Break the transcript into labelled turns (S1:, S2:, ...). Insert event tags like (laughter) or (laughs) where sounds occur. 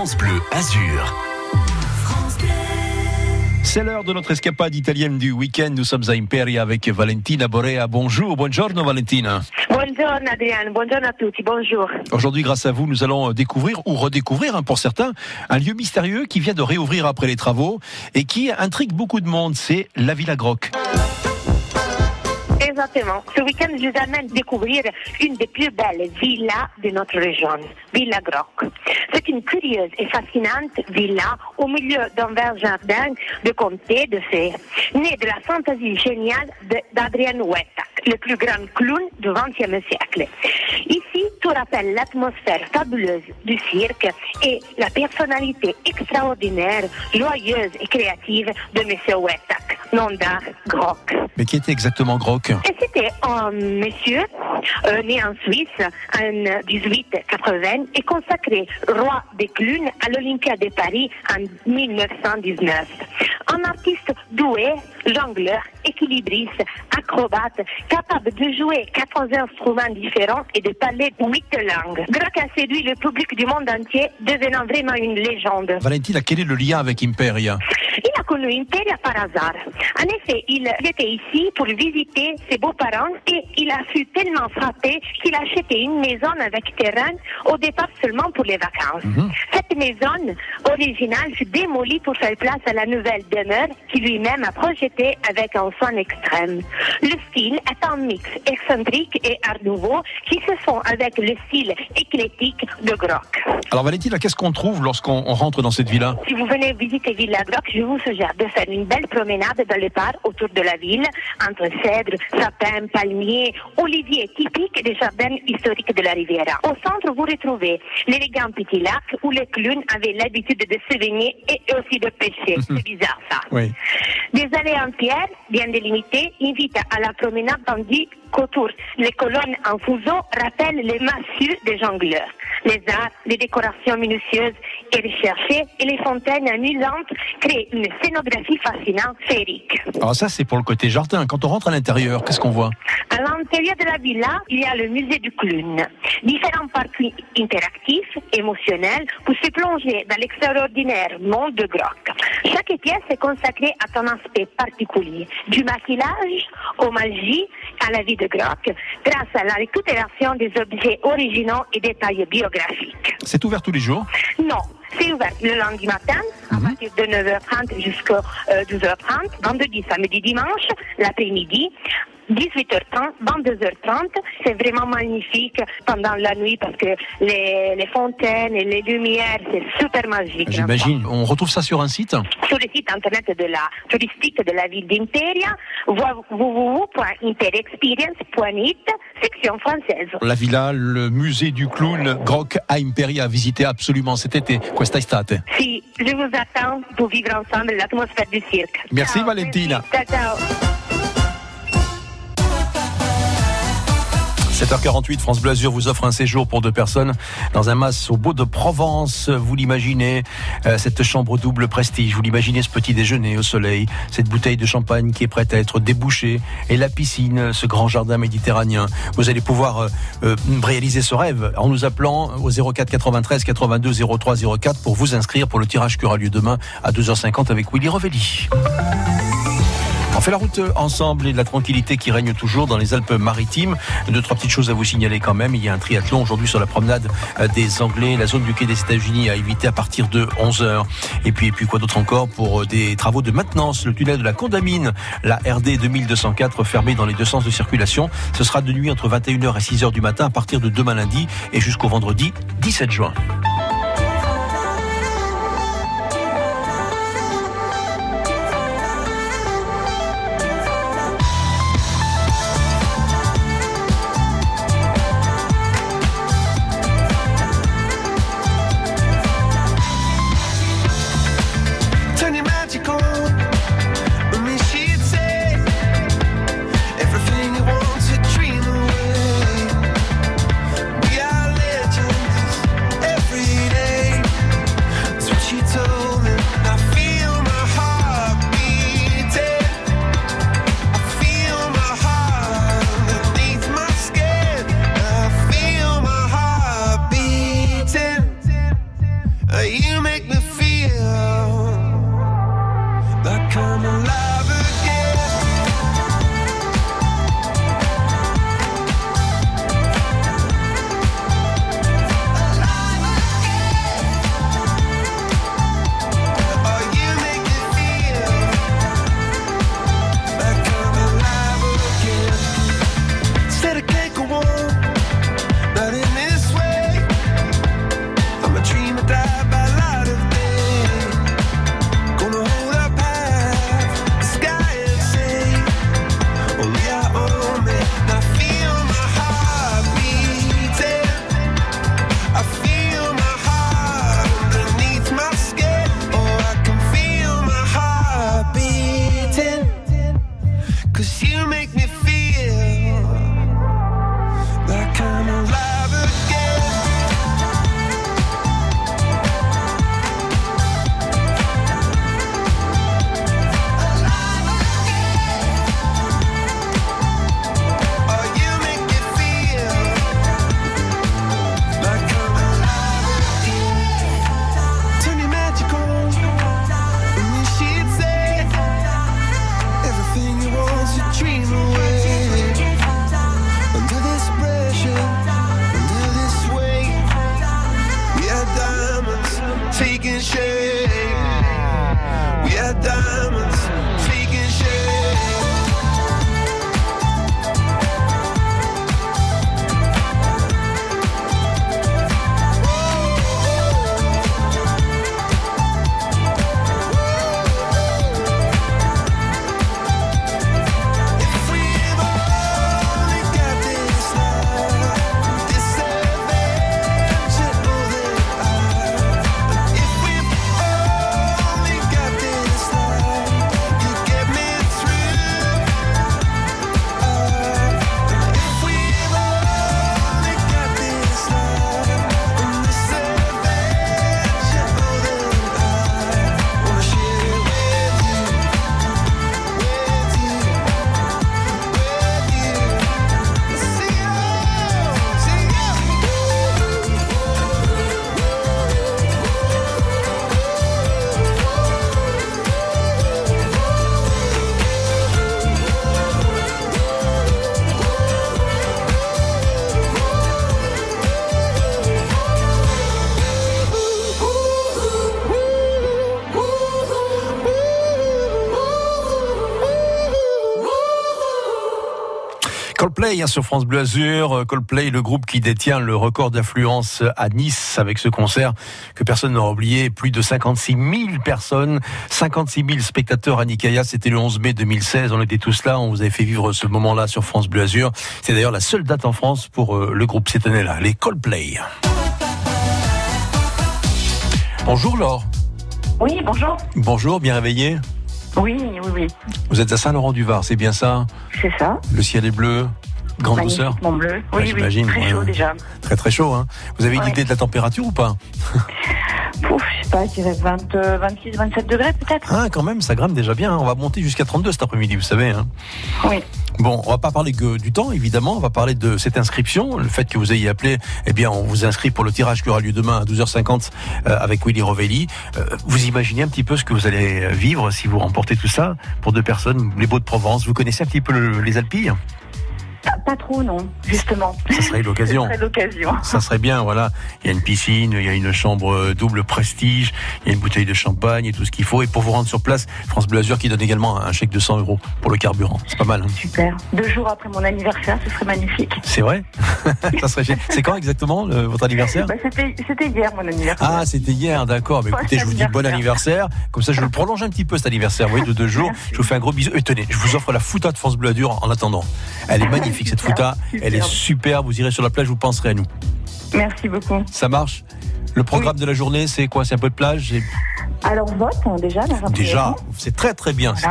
S1: France Bleu Azur. C'est l'heure de notre escapade italienne du week-end. Nous sommes à Imperia avec Valentina Borea. Bonjour, buongiorno Valentina.
S2: Bonjour Adrien, bonjour à tous, bonjour.
S1: Aujourd'hui, grâce à vous, nous allons découvrir ou redécouvrir, hein, pour certains, un lieu mystérieux qui vient de réouvrir après les travaux et qui intrigue beaucoup de monde. C'est la Villa Groc.
S2: Exactement. Ce week-end, je vous amène découvrir une des plus belles villas de notre région, Villa Groc. C'est une curieuse et fascinante villa au milieu d'un vert jardin de comté de fées, née de la fantaisie géniale d'Adrien Wettak, le plus grand clown du XXe siècle. Ici, tout rappelle l'atmosphère fabuleuse du cirque et la personnalité extraordinaire, joyeuse et créative de M. Wettak, nom d'art Groc.
S1: Mais qui était exactement Groc
S2: c'était un monsieur euh, né en Suisse en 1880 et consacré roi des clowns à l'Olympia de Paris en 1919. Un artiste doué, jongleur, équilibriste, acrobate, capable de jouer 14 instruments différents et de parler huit langues. Groc a séduit le public du monde entier, devenant vraiment une légende.
S1: Valentina, quel est le lien avec Imperia?
S2: Connu par hasard. En effet, il était ici pour visiter ses beaux-parents et il a fut tellement frappé qu'il a acheté une maison avec terrain au départ seulement pour les vacances.
S1: Mhm.
S2: Cette maison originale fut démolie pour faire place à la nouvelle demeure qu'il lui-même a projetée avec un soin extrême. Le style est un mix excentrique et art nouveau qui se font avec le style éclectique de Groc.
S1: Alors Valentina, qu'est-ce qu'on trouve lorsqu'on rentre dans cette villa?
S2: Si vous venez visiter Villa Groc, je vous suggère de faire une belle promenade dans les parcs autour de la ville, entre cèdres, sapins, palmiers, oliviers typiques des jardins historiques de la Riviera. Au centre, vous retrouvez l'élégant petit lac où les clowns avaient l'habitude de se baigner et aussi de pêcher. C'est bizarre ça.
S1: Oui.
S2: Des allées en pierre, bien délimitées, invitent à la promenade tandis qu'autour, les colonnes en fuseau rappellent les massues des jongleurs. Les arts, les décorations minutieuses et recherchées et les fontaines amusantes créent une scénographie fascinante, féerique.
S1: Alors ça, c'est pour le côté jardin. Quand on rentre à l'intérieur, qu'est-ce qu'on voit?
S2: À l'intérieur de la villa, il y a le musée du clown. Différents parcs interactifs, émotionnels, pour se plonger dans l'extraordinaire monde de Groc. Chaque pièce est consacrée à un aspect particulier, du maquillage aux magies à la vie de Groc, grâce à la récupération des objets originaux et détails biographiques.
S1: C'est ouvert tous les jours
S2: Non, c'est ouvert le lundi matin, à partir de 9h30 jusqu'à euh, 12h30, vendredi, samedi, dimanche, l'après-midi. 18h30, 22h30, c'est vraiment magnifique pendant la nuit parce que les, les fontaines et les lumières, c'est super magique.
S1: J'imagine. On retrouve ça sur un site
S2: Sur le site internet de la touristique de la ville d'Imperia, www.interexperience.it, section française.
S1: La villa, le musée du clown Groc à Imperia à visiter absolument cet été. Questa estate.
S2: Si, je vous attends pour vivre ensemble l'atmosphère du cirque.
S1: Merci,
S2: Ciao,
S1: Valentina.
S2: merci. Ciao, ciao.
S1: 7h48, France Bleu Azur vous offre un séjour pour deux personnes dans un mas au beau de Provence. Vous l'imaginez, euh, cette chambre double prestige. Vous l'imaginez, ce petit déjeuner au soleil, cette bouteille de champagne qui est prête à être débouchée et la piscine, ce grand jardin méditerranéen. Vous allez pouvoir euh, euh, réaliser ce rêve en nous appelant au 04 93 82 03 04 pour vous inscrire pour le tirage qui aura lieu demain à 2h50 avec Willy Revelli. On fait la route ensemble et la tranquillité qui règne toujours dans les Alpes-Maritimes. Deux, trois petites choses à vous signaler quand même. Il y a un triathlon aujourd'hui sur la promenade euh, des Anglais, la zone du quai des États-Unis à éviter à partir de 11h. Et puis, et puis quoi d'autre encore pour euh, des travaux de maintenance? Le tunnel de la Condamine, la RD 2204 fermée dans les deux sens de circulation. Ce sera de nuit entre 21h et 6h du matin à partir de demain lundi et jusqu'au vendredi 17 juin. Coldplay hein, sur France Bleu Azur. Euh, Coldplay, le groupe qui détient le record d'affluence à Nice avec ce concert que personne n'aura oublié. Plus de 56 000 personnes, 56 000 spectateurs à Nicaïa. C'était le 11 mai 2016. On était tous là. On vous avait fait vivre ce moment-là sur France Bleu Azur. C'est d'ailleurs la seule date en France pour euh, le groupe cette année-là, les Coldplay. Bonjour Laure.
S3: Oui, bonjour.
S1: Bonjour, bien réveillé.
S3: Oui, oui, oui.
S1: Vous êtes à Saint-Laurent-du-Var, c'est bien ça
S3: C'est ça.
S1: Le ciel est bleu, grande douceur.
S3: Magnifiquement bleu.
S1: Ouais,
S3: Oui, oui.
S1: j'imagine,
S3: Très
S1: ouais,
S3: chaud déjà.
S1: Très très chaud. Hein vous avez une
S3: Ouais.
S1: idée de la température ou pas (laughs)
S3: Pouf, je sais pas, je dirais 20, euh, 26, 27 degrés peut-être.
S1: Ah, quand même, ça grimpe déjà bien. hein. On va monter jusqu'à 32 cet après-midi, vous savez. Hein
S3: Oui.
S1: Bon, on va pas parler que du temps, évidemment. On va parler de cette inscription. Le fait que vous ayez appelé, eh bien, on vous inscrit pour le tirage qui aura lieu demain à 12h50 euh, avec Willy Rovelli. Euh, vous imaginez un petit peu ce que vous allez vivre si vous remportez tout ça pour deux personnes, les Beaux de Provence. Vous connaissez un petit peu le- les Alpilles?
S3: Pas, trop, non, justement.
S1: Ça serait l'occasion. (laughs)
S3: Ce serait l'occasion.
S1: Ça serait bien, voilà. Il y a une piscine, il y a une chambre euh, double prestige, il y a une bouteille de champagne et tout ce qu'il faut. Et pour vous rendre sur place, France Bleu Azur qui donne également un chèque de 100 euros pour le carburant. C'est pas mal. hein.
S3: Super. Deux jours après mon anniversaire, ce serait magnifique.
S1: C'est vrai? (laughs) Ça serait. C'est quand exactement le- votre anniversaire?
S3: Bah, c'était, hier mon anniversaire.
S1: ah, c'était hier, d'accord. Mais écoutez, je vous dis bon anniversaire. Comme ça, je le prolonge un petit peu cet anniversaire, vous voyez, de deux (laughs) jours.
S3: Merci.
S1: Je vous fais un gros bisou. Et tenez, je vous offre la fouta de France Bleu Azur en attendant. Elle est magnifique, cette
S3: Super,
S1: fouta. Elle est
S3: superbe.
S1: super. Vous irez sur la plage, vous penserez à nous.
S3: Merci beaucoup.
S1: Ça marche Le programme de la journée, c'est quoi? C'est un peu de plage et
S3: Alors, vote, déjà, dans
S1: Déjà, c'est très très bien.